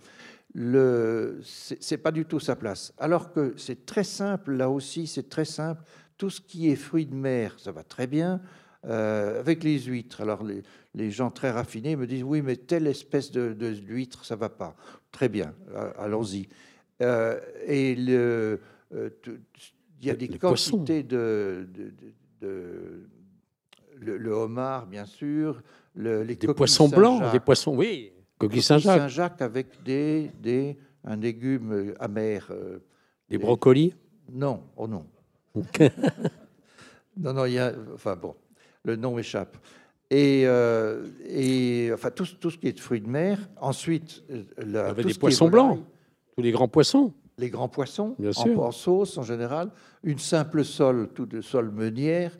Le, c'est pas du tout sa place. Alors que c'est très simple, là aussi, c'est très simple. Tout ce qui est fruits de mer, ça va très bien. Euh, avec les huîtres, alors les, les gens très raffinés me disent oui, mais telle espèce de, de l'huître, ça va pas. Très bien, allons-y. Euh, et le, euh, il y a des Les quantités de, de- de- le, le homard, bien sûr, le, les Des poissons blancs, des poissons, oui. Coquille Coquilles Saint-Jacques, Saint-Jacques avec des, des, un légume amer. euh, des des- brocolis? Non, oh non. non, non, il y a. Enfin bon, le nom échappe. Et, euh, et enfin, tout, tout ce qui est de fruits de mer. Ensuite, euh, la, avait tout des ce poissons blancs. Tous les grands poissons. Les grands poissons, Bien en, en sauce en général. Une simple sole, tout de sole meunière.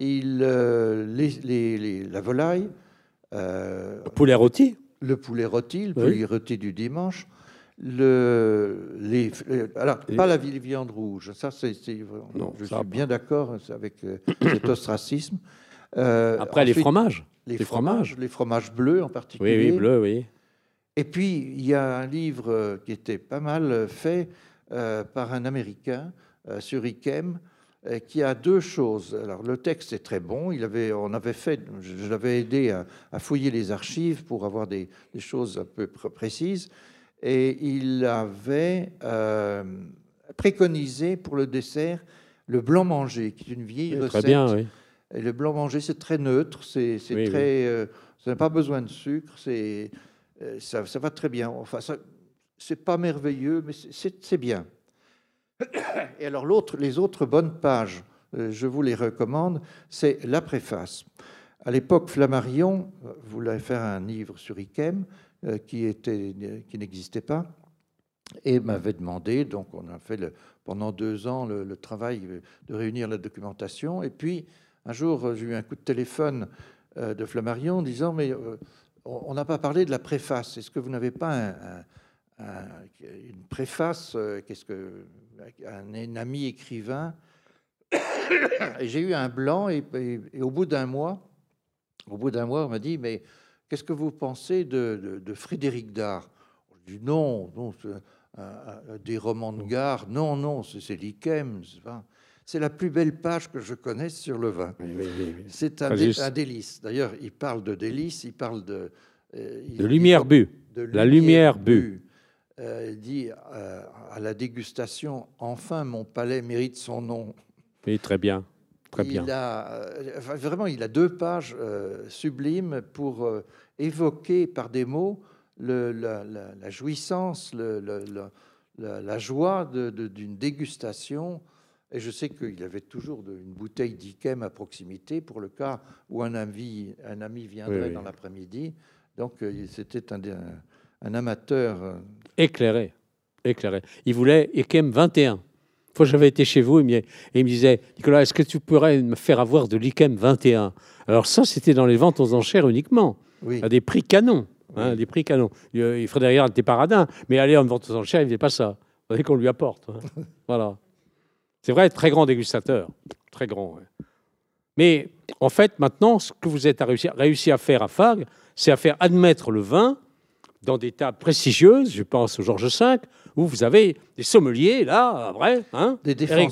Il, euh, les, les- les- la volaille. euh, Le poulet rôti. le poulet rôti, le Oui. poulet rôti du dimanche, le, les, alors Et- pas la vi- viande rouge, ça c'est, je ça suis bien d'accord avec euh, cet ostracisme. Euh, Après, les fromages. les les fromages, fromages. les fromages bleus en particulier. Oui, oui, bleu, oui. Et puis il y a un livre euh, qui était pas mal euh, fait euh, par un Américain euh, sur Ikem. Qui a deux choses. Alors le texte est très bon. Il avait, on avait fait, je, je l'avais aidé à, à fouiller les archives pour avoir des, des choses un peu pr- précises. Et il avait préconisé pour le dessert le blanc manger, qui est une vieille recette. Très bien, oui. Et le blanc manger, c'est très neutre, c'est oui. très, euh, ça n'a pas besoin de sucre, c'est, euh, ça, ça va très bien. Enfin, c'est pas merveilleux, mais c'est- bien. Et alors l'autre, les autres bonnes pages, euh, je vous les recommande, c'est la préface. À l'époque, Flammarion voulait faire un livre sur Ikem qui était, qui n'existait pas et m'avait demandé, donc on a fait le- pendant deux ans le, le travail de réunir la documentation. Et puis, un jour, euh, j'ai eu un coup de téléphone euh, de Flammarion disant, mais euh, on n'a pas parlé de la préface. Est-ce que vous n'avez pas un- un- un- une préface Qu'est-ce que un, ami écrivain? Et j'ai eu un blanc et, et- et au bout d'un mois, au bout d'un mois, on m'a dit, mais qu'est-ce que vous pensez de, de- de Frédéric Dard? Je dis non, non, des romans de gare, non, non, c'est c'est l'Ikem. c'est pas- C'est la plus belle page que je connaisse sur le vin. Oui, oui, oui, oui. C'est un, Très dé- juste. un délice. D'ailleurs, il parle de délice, il parle de... euh, il- De lumière bue. de La lumière bue. Euh, il dit euh, à la dégustation, enfin mon palais mérite son nom. Oui, très bien. Très il bien. A, euh, enfin, vraiment, il a deux pages euh, sublimes pour euh, évoquer par des mots le- la, la- la jouissance, le- le- le- la, la joie d'une dégustation. Et je sais qu'il avait toujours de- une bouteille d'Ikem à proximité pour le cas où un ami, un ami viendrait Oui, oui. dans l'après-midi. Donc, euh, c'était un, amateur. euh, Éclairé. Éclairé. Il voulait Ikem 21. Une fois, j'avais été chez vous, il me, et il me disait Nicolas, est-ce que tu pourrais me faire avoir de l'Ikem 21 Alors, ça, c'était dans les ventes aux enchères uniquement, Oui, à des prix canons. hein, Oui. des prix canons. Il, euh, il Frédéric Dard était paradin, mais aller en vente aux enchères, il ne faisait pas ça. Il fallait qu'on lui apporte. hein. voilà. C'est vrai, très grand dégustateur. Très grand. ouais. Mais en fait, maintenant, ce que vous êtes à réussi, réussi à faire à FAG, c'est à faire admettre le vin dans des tables prestigieuses, je pense au Georges V, où vous avez des sommeliers, là, vrai, hein, Des Eric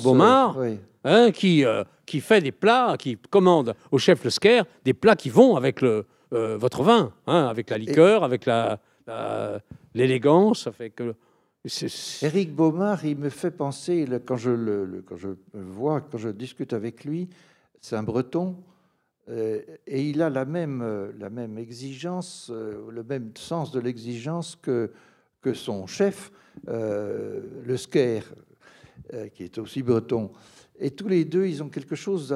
oui. hein, qui, euh, qui fait des plats, qui commande au chef Le Scaire des plats qui vont avec le, euh, votre vin, hein, avec la liqueur, avec la- la- l'élégance, avec euh, Éric Baumard, il me fait penser, quand je le, vois, quand je discute avec lui, c'est un breton, euh, et il a la même, euh, exigence, euh, le même sens de l'exigence que, son chef, le euh, qui est aussi breton. Et tous les deux, ils ont quelque chose,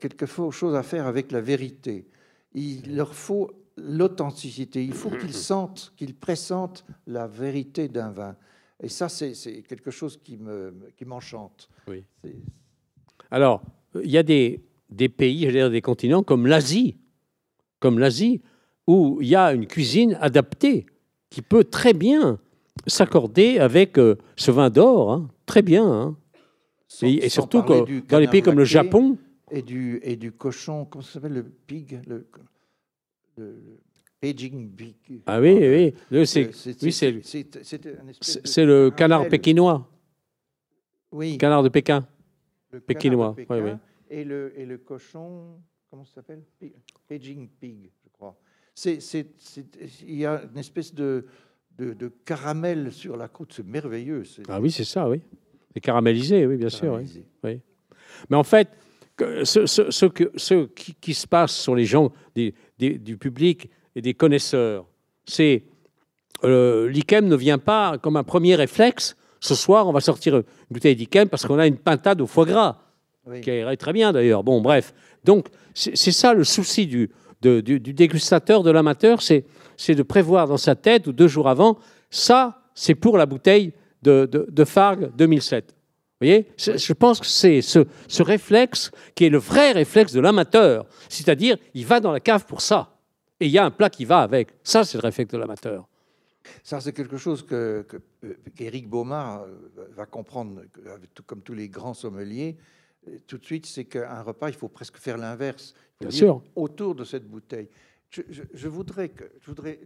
quelque chose à faire avec la vérité. Il leur faut l'authenticité. Il faut qu'ils sentent, qu'ils pressentent la vérité d'un vin. Et ça, c'est quelque chose qui me qui m'enchante. Oui. Alors, il y a des, des pays, dire des continents comme l'Asie, comme l'Asie, où il y a une cuisine adaptée qui peut très bien s'accorder avec euh, ce vin d'or, hein, très bien. hein. sans- Et, et sans surtout du dans les pays comme le Japon, et du et du cochon, comment ça s'appelle le pig, le, le, le Beijing pig. ah oui, oui, le- c'est Euh, c'est- oui, c'est- c'est- le canard pékinois, Oui, canard de Pékin. le pékinois, oui, oui. Et le et le cochon, comment ça s'appelle? Beijing pig, je crois. C'est il y a une espèce de de, de caramel sur la croûte, c'est merveilleux. Ah oui, c'est ça, oui. C'est caramélisé, oui, bien sûr. oui. Mais en fait, ce, ce- ce que, ce qui, qui se passe sur les gens des- des- du public et des connaisseurs, c'est euh, ne vient pas comme un premier réflexe. Ce soir, on va sortir une bouteille d'ICAM parce qu'on a une pintade au foie gras, Oui. qui irait très bien d'ailleurs. Bon, bref. Donc, c'est ça le souci du, de- du, du dégustateur, de l'amateur, c'est de prévoir dans sa tête, ou deux jours avant, ça, c'est pour la bouteille de, de, de Fargue 2007. Vous voyez? Je pense que c'est ce, ce réflexe qui est le vrai réflexe de l'amateur. C'est-à-dire, il va dans la cave pour ça. Et il y a un plat qui va avec. Ça, c'est le réflexe de l'amateur. Ça, c'est quelque chose que, que, euh, qu'Éric Baumard euh, va comprendre, comme tous les grands sommeliers, euh, tout de suite, c'est qu'un repas, il faut presque faire l'inverse. Bien dire sûr. Autour de cette bouteille. Je, je- je voudrais que, je voudrais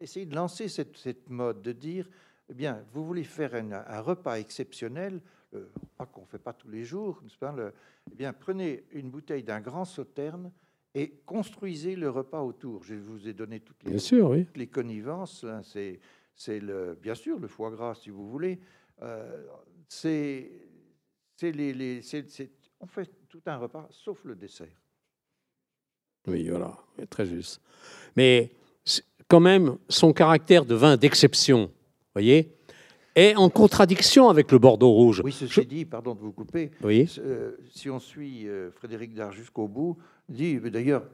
essayer de lancer cette, cette mode, de dire, eh bien, vous voulez faire un, un repas exceptionnel, euh, pas qu'on ne fait pas tous les jours, n'est-ce pas, le- eh bien, prenez une bouteille d'un grand sauterne et construisez le repas autour. Je vous ai donné toutes les Bien sûr, oui. les connivences, hein, c'est, c'est le, bien sûr le foie gras, si vous voulez. Euh, c'est, c'est les, les- c'est- c'est- on fait tout un repas, sauf le dessert. Oui, voilà, très juste. Mais quand même, son caractère de vin d'exception, voyez, est en contradiction avec le Bordeaux rouge. Oui, ceci Je- dit, pardon de vous couper, Oui, euh, si on suit euh, Frédéric Dard jusqu'au bout, dit d'ailleurs,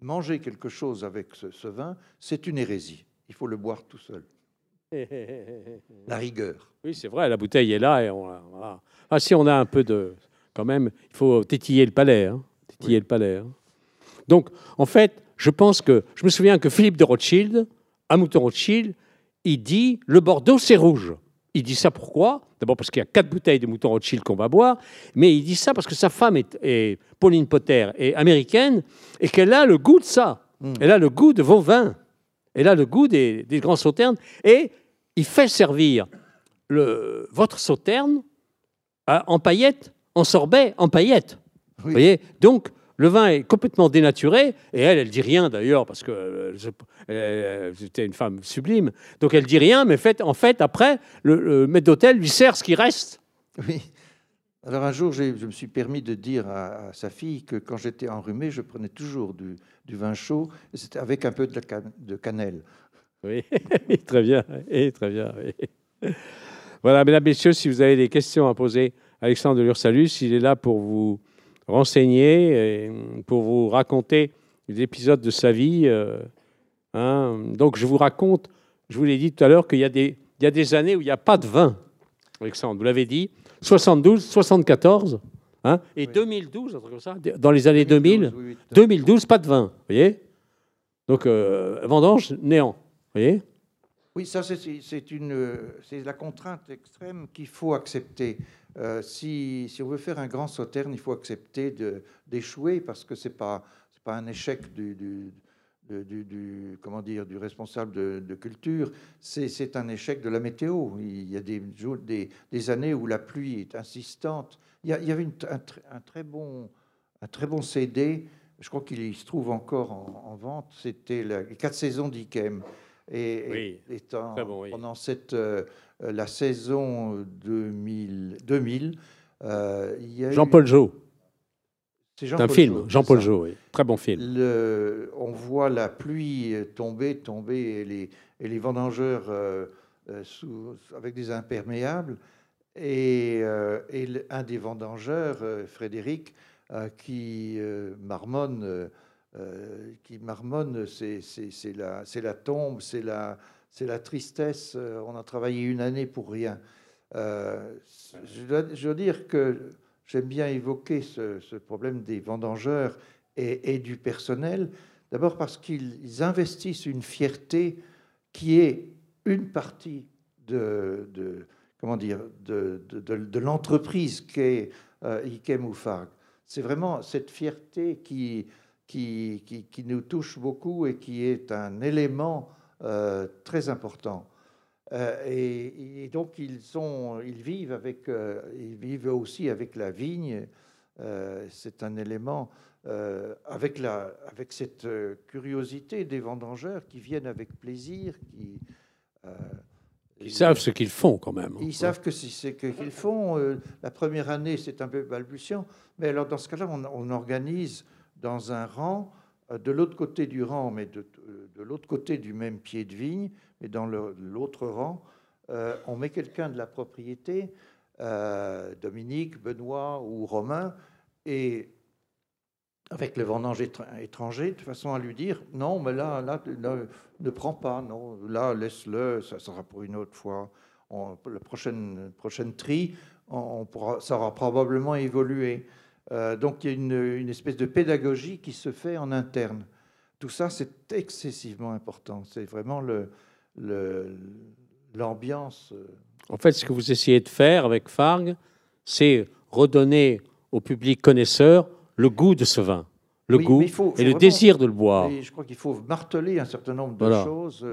manger quelque chose avec ce, ce vin, c'est une hérésie. Il faut le boire tout seul. La rigueur. oui, c'est vrai, la bouteille est là et on, voilà. Ah, si on a un peu de, quand même, il faut tétiller le palais, hein, tétiller Oui. le palais. hein. Donc, en fait, je pense que, je me souviens que Philippe de Rothschild, à Mouton Rothschild, il dit le Bordeaux c'est rouge. Il dit ça pourquoi? D'abord parce qu'il y a quatre bouteilles de Mouton Rothschild qu'on va boire, mais il dit ça parce que sa femme est, est- Pauline Potter est américaine et qu'elle a le goût de ça. Mm. Elle a le goût de vos vins. Elle a le goût des, des grands sauternes et il fait servir le, votre sauterne à- en paillettes, en sorbet, en paillettes. Oui. Vous voyez? Donc, le vin est complètement dénaturé, et elle, elle dit rien d'ailleurs, parce que euh, je- euh, c'était une femme sublime. Donc, elle dit rien, mais fait, en fait, après, le, le maître d'hôtel lui sert ce qui reste. Oui. Alors un jour, je me suis permis de dire à, à sa fille que quand j'étais enrhumé, je prenais toujours du, du vin chaud, et c'était avec un peu de, la can- de cannelle. Oui, très bien, oui, très bien. oui. Voilà, mesdames, messieurs, si vous avez des questions à poser, Alexandre de Lursalus, il est là pour vous renseigner, pour vous raconter des épisodes de sa vie. euh, hein. Donc, je vous raconte, je vous l'ai dit tout à l'heure, qu'il y, a des- il y a des années où il n'y a pas de vin, Alexandre, vous l'avez dit, 72, 74, hein, et Oui. 2012, un truc comme ça, dans les années 2000. 2012, oui, oui, 2012, pas de vin, vous voyez Donc, euh, vendange, néant, vous voyez Oui, ça, c'est- c'est c'est une, euh, c'est la contrainte extrême qu'il faut accepter. Euh, si, on veut faire un grand sauterne, il faut accepter d'échouer parce que pas c'est pas un échec du, responsable de, culture, c'est un échec de la météo. Il y a des, années où la pluie est insistante. Il y, avait un, très bon, un très bon CD, je crois qu'il se trouve encore en, vente, c'était les quatre saisons d'Ikem. Et, étant, pendant cette, euh, la saison 2000, 2000 euh, Jean-Paul Jo. C'est un film, Jean-Paul Jo, oui. Très bon film. on voit la pluie tomber, tomber, et les, et les vendangeurs euh, euh, sous, avec des imperméables. Et, et un des vendangeurs, Frédéric, qui marmonne, qui marmonne, c'est la, tombe, c'est la, tristesse. On a travaillé une année pour rien. je, dois, je dois dire que j'aime bien évoquer ce, problème des vendangeurs et, du personnel. D'abord parce qu'ils investissent une fierté qui est une partie de, comment dire, de, l'entreprise qu'est euh, Ikem. C'est vraiment cette fierté qui, qui, qui, nous touche beaucoup et qui est un élément euh, très important. Euh, et, donc ils, sont, ils, vivent avec, euh, ils vivent aussi avec la vigne. C'est un élément avec, la, avec cette curiosité des vendangeurs qui viennent avec plaisir, qui ils savent ce qu'ils font quand même. Ils savent que c'est ce qu'ils font. la première année, c'est un peu balbutiant, mais alors dans ce cas-là, on, on, organise dans un rang, de l'autre côté du rang, mais de, de l'autre côté du même pied de vigne, mais dans l'autre rang, euh, on met quelqu'un de la propriété, euh, Dominique, Benoît ou Romain, et avec le vendange étranger, de façon à lui dire non, mais là, là, ne prends pas, non, là, laisse-le, ça sera pour une autre fois. La prochaine, prochaine tri, ça aura probablement évolué. Euh, donc il y a une, une, espèce de pédagogie qui se fait en interne. Tout ça, c'est excessivement important. C'est vraiment le, l'ambiance. Euh, en fait, ce que vous essayez de faire avec Farg, c'est redonner au public connaisseur le goût de ce vin, le goût et le désir de le boire. je crois qu'il faut marteler un certain nombre de choses,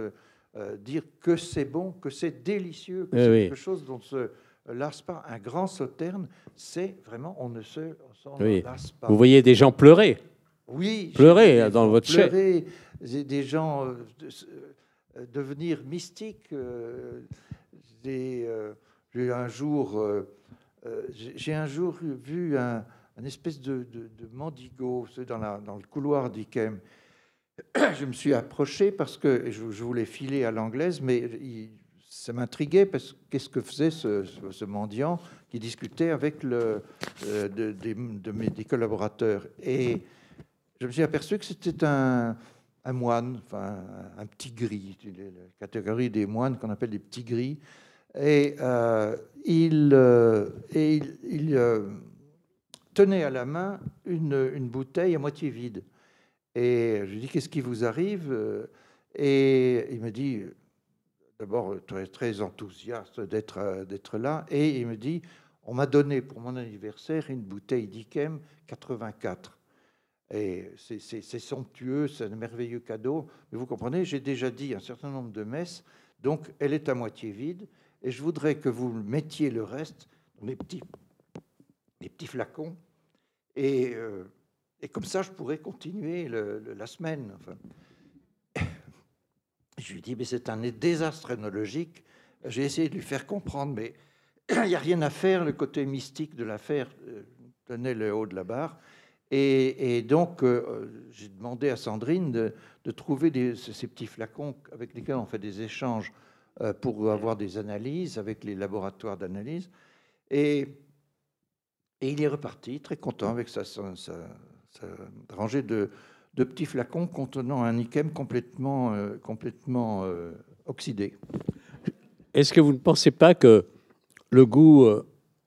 euh, dire que c'est bon, que c'est délicieux, que c'est quelque chose dont se lasse pas. Un grand sauterne, c'est vraiment, on ne se lasse pas. Vous voyez des gens pleurer. Oui. Pleurer dans votre chair. Des gens euh, devenir mystique. Euh, euh, j'ai un jour, j'ai un jour vu un, espèce de, de, mendigo dans, la, dans, le couloir d'Ikem. Je me suis approché parce que je, voulais filer à l'anglaise, mais ça m'intriguait parce qu'est-ce que faisait ce, mendiant qui discutait avec le, mes des collaborateurs. Et je me suis aperçu que c'était un, moine, enfin un petit gris, la catégorie des moines qu'on appelle des petits gris, et euh, euh, il, euh, tenait à la main une, une, bouteille à moitié vide. Et je lui dis qu'est-ce qui vous arrive? Et il me dit d'abord très, très enthousiaste d'être d'être là, et il me dit on m'a donné pour mon anniversaire une bouteille d'Ikem 84. Et c'est somptueux, c'est un merveilleux cadeau. Mais vous comprenez, j'ai déjà dit un certain nombre de messes, donc elle est à moitié vide. Et je voudrais que vous mettiez le reste dans les petits, petits flacons. Et, euh, et, comme ça, je pourrais continuer la semaine. Je lui dis, mais c'est un désastre énologique. J'ai essayé de lui faire comprendre, mais il n'y a rien à faire. Le côté mystique de l'affaire euh, tenait le haut de la barre. Et, donc, euh, j'ai demandé à Sandrine de, trouver ces petits flacons avec lesquels on fait des échanges euh, pour avoir des analyses avec les laboratoires d'analyse. Et, il est reparti, très content, avec sa, rangée de, petits flacons contenant un Ikem complètement, euh, complètement oxydé. Est-ce que vous ne pensez pas que le goût,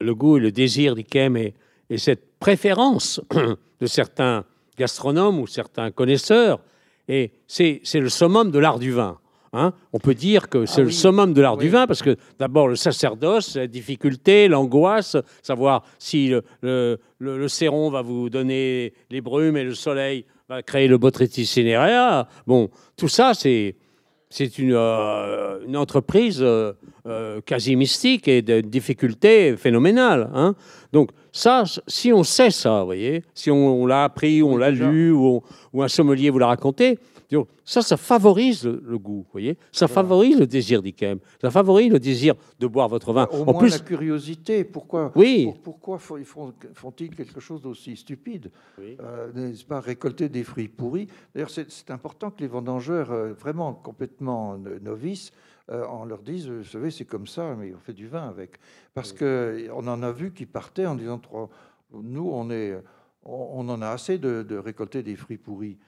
le goût et le désir d'Ikem et, et cette préférence de certains gastronomes ou certains connaisseurs. Et c'est le summum de l'art du vin. Hein? On peut dire que c'est ah le summum de l'art du vin parce que d'abord le sacerdoce, la difficulté, l'angoisse, savoir si le, le, le, va vous donner les brumes et le soleil va créer le Botrytis cinerea. Bon, tout ça, c'est c'est une, euh, une, entreprise euh, euh, quasi mystique et de difficultés phénoménales. Hein. Donc ça, si on sait ça, vous voyez, si on, l'a appris, on l'a lu, ou, ou, un sommelier vous l'a raconté, ça, ça favorise le, goût, vous voyez Ça favorise le désir d'Ikem. Ça favorise le désir de boire votre vin. Au en moins plus, la curiosité. Pourquoi, oui. pourquoi font-ils quelque chose d'aussi stupide euh, N'est-ce pas récolter des fruits pourris? D'ailleurs, c'est important que les vendangeurs, euh, vraiment complètement novices, euh, on leur dise, vous savez, c'est comme ça, mais on fait du vin avec. Parce que qu'on en a vu qui partaient en disant, nous, on, est, on, en a assez de, de récolter des fruits pourris.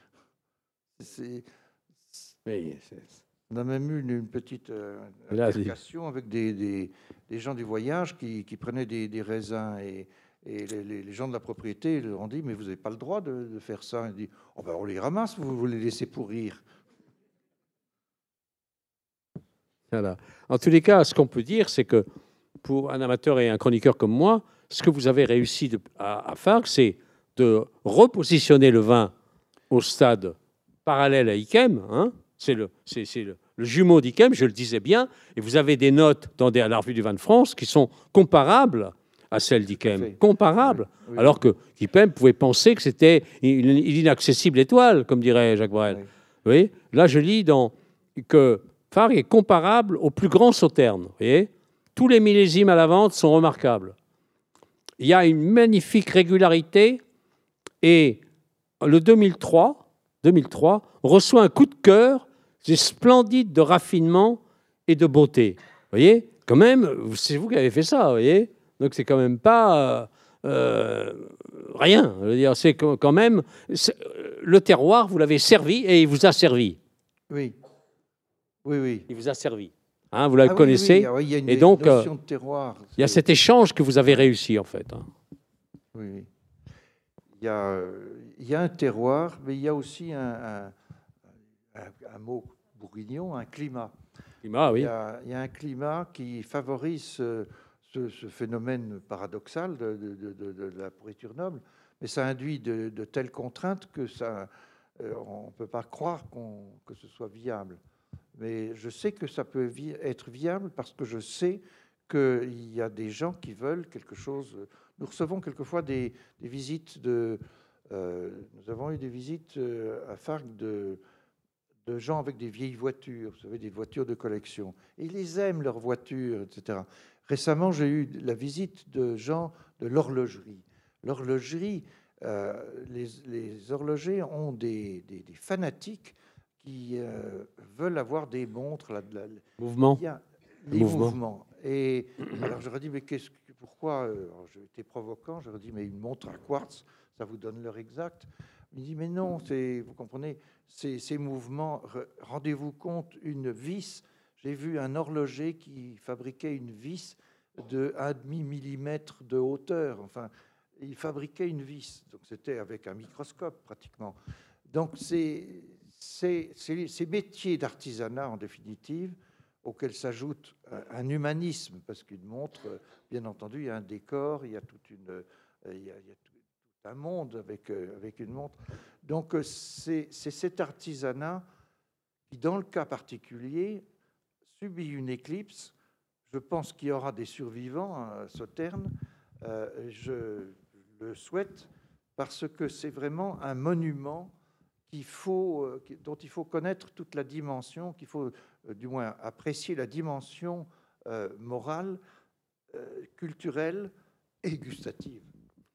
On a même eu une, petite euh, avec des, des, des, gens du voyage qui, qui prenaient des, des, raisins et, et les, les, gens de la propriété leur ont dit Mais vous n'avez pas le droit de, de faire ça. dit oh ben On les ramasse, vous, vous les laissez pourrir. Voilà. En tous les cas, ce qu'on peut dire, c'est que pour un amateur et un chroniqueur comme moi, ce que vous avez réussi à, à faire, c'est de repositionner le vin au stade parallèle à Ikem. Hein. c'est le, le, le, jumeau d'Ikem, je le disais bien. Et vous avez des notes dans des, à la revue du vin de France qui sont comparables à celles d'Ikem. Comparables. Alors que Ikem pouvait penser que c'était une, inaccessible étoile, comme dirait Jacques Brel. Oui. Là, je lis dans, que Phare est comparable au plus grand sauterne. Vous voyez? Tous les millésimes à la vente sont remarquables. Il y a une magnifique régularité. Et le 2003, 2003, reçoit un coup de cœur c'est splendide de raffinement et de beauté. Vous voyez Quand même, c'est vous qui avez fait ça, vous voyez Donc c'est quand même pas euh, rien. Je veux dire, c'est quand même le terroir, vous l'avez servi et il vous a servi. Oui. Oui, oui. Il vous a servi. Hein, vous la ah connaissez. Ah il y a une et donc, euh, de terroir. Il y a cet échange que vous avez réussi, en fait. Hein. Oui, oui. Il y a, il y a un terroir, mais il y a aussi un, un, mot bourguignon, un climat. climat oui. il, y a, il, y a, un climat qui favorise ce, phénomène paradoxal de, de, la pourriture noble, mais ça induit de, telles contraintes que ça, euh, on ne peut pas croire que ce soit viable. Mais je sais que ça peut être viable parce que je sais qu'il y a des gens qui veulent quelque chose. Nous recevons quelquefois des, des visites de, nous avons eu des visites euh, à Fargue de, de, gens avec des vieilles voitures, vous savez, des voitures de collection. Et ils les aiment, leurs voitures, etc. Récemment, j'ai eu la visite de gens de l'horlogerie. L'horlogerie, euh, les, horlogers ont des, des, fanatiques qui veulent avoir des montres. La, la, Mouvement. Il y a les mouvements. Et alors, j'aurais dit, mais qu'est-ce, pourquoi J'ai été provocant, j'aurais dit, mais une montre à quartz, ça vous donne l'heure exacte. Il dit, mais non, vous comprenez, ces, ces mouvements, rendez-vous compte, une vis, j'ai vu un horloger qui fabriquait une vis de 1,5 millimètre de hauteur, enfin, il fabriquait une vis, donc c'était avec un microscope pratiquement. Donc c'est ces métiers d'artisanat, en définitive, auxquels s'ajoute un humanisme, parce qu'une montre, bien entendu, il y a un décor, il y a y a un monde avec, euh, avec une montre. Donc euh, c'est cet artisanat qui, dans le cas particulier, subit une éclipse. Je pense qu'il y aura des survivants à Sauterne. Euh, je le souhaite parce que c'est vraiment un monument qu'il faut, dont il faut connaître toute la dimension, qu'il faut du moins apprécier la dimension morale, culturelle et gustative.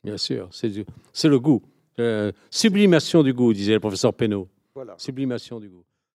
Bien sûr, c'est le goût. Euh, sublimation du goût, disait le professeur Penaud. Voilà. Sublimation du goût.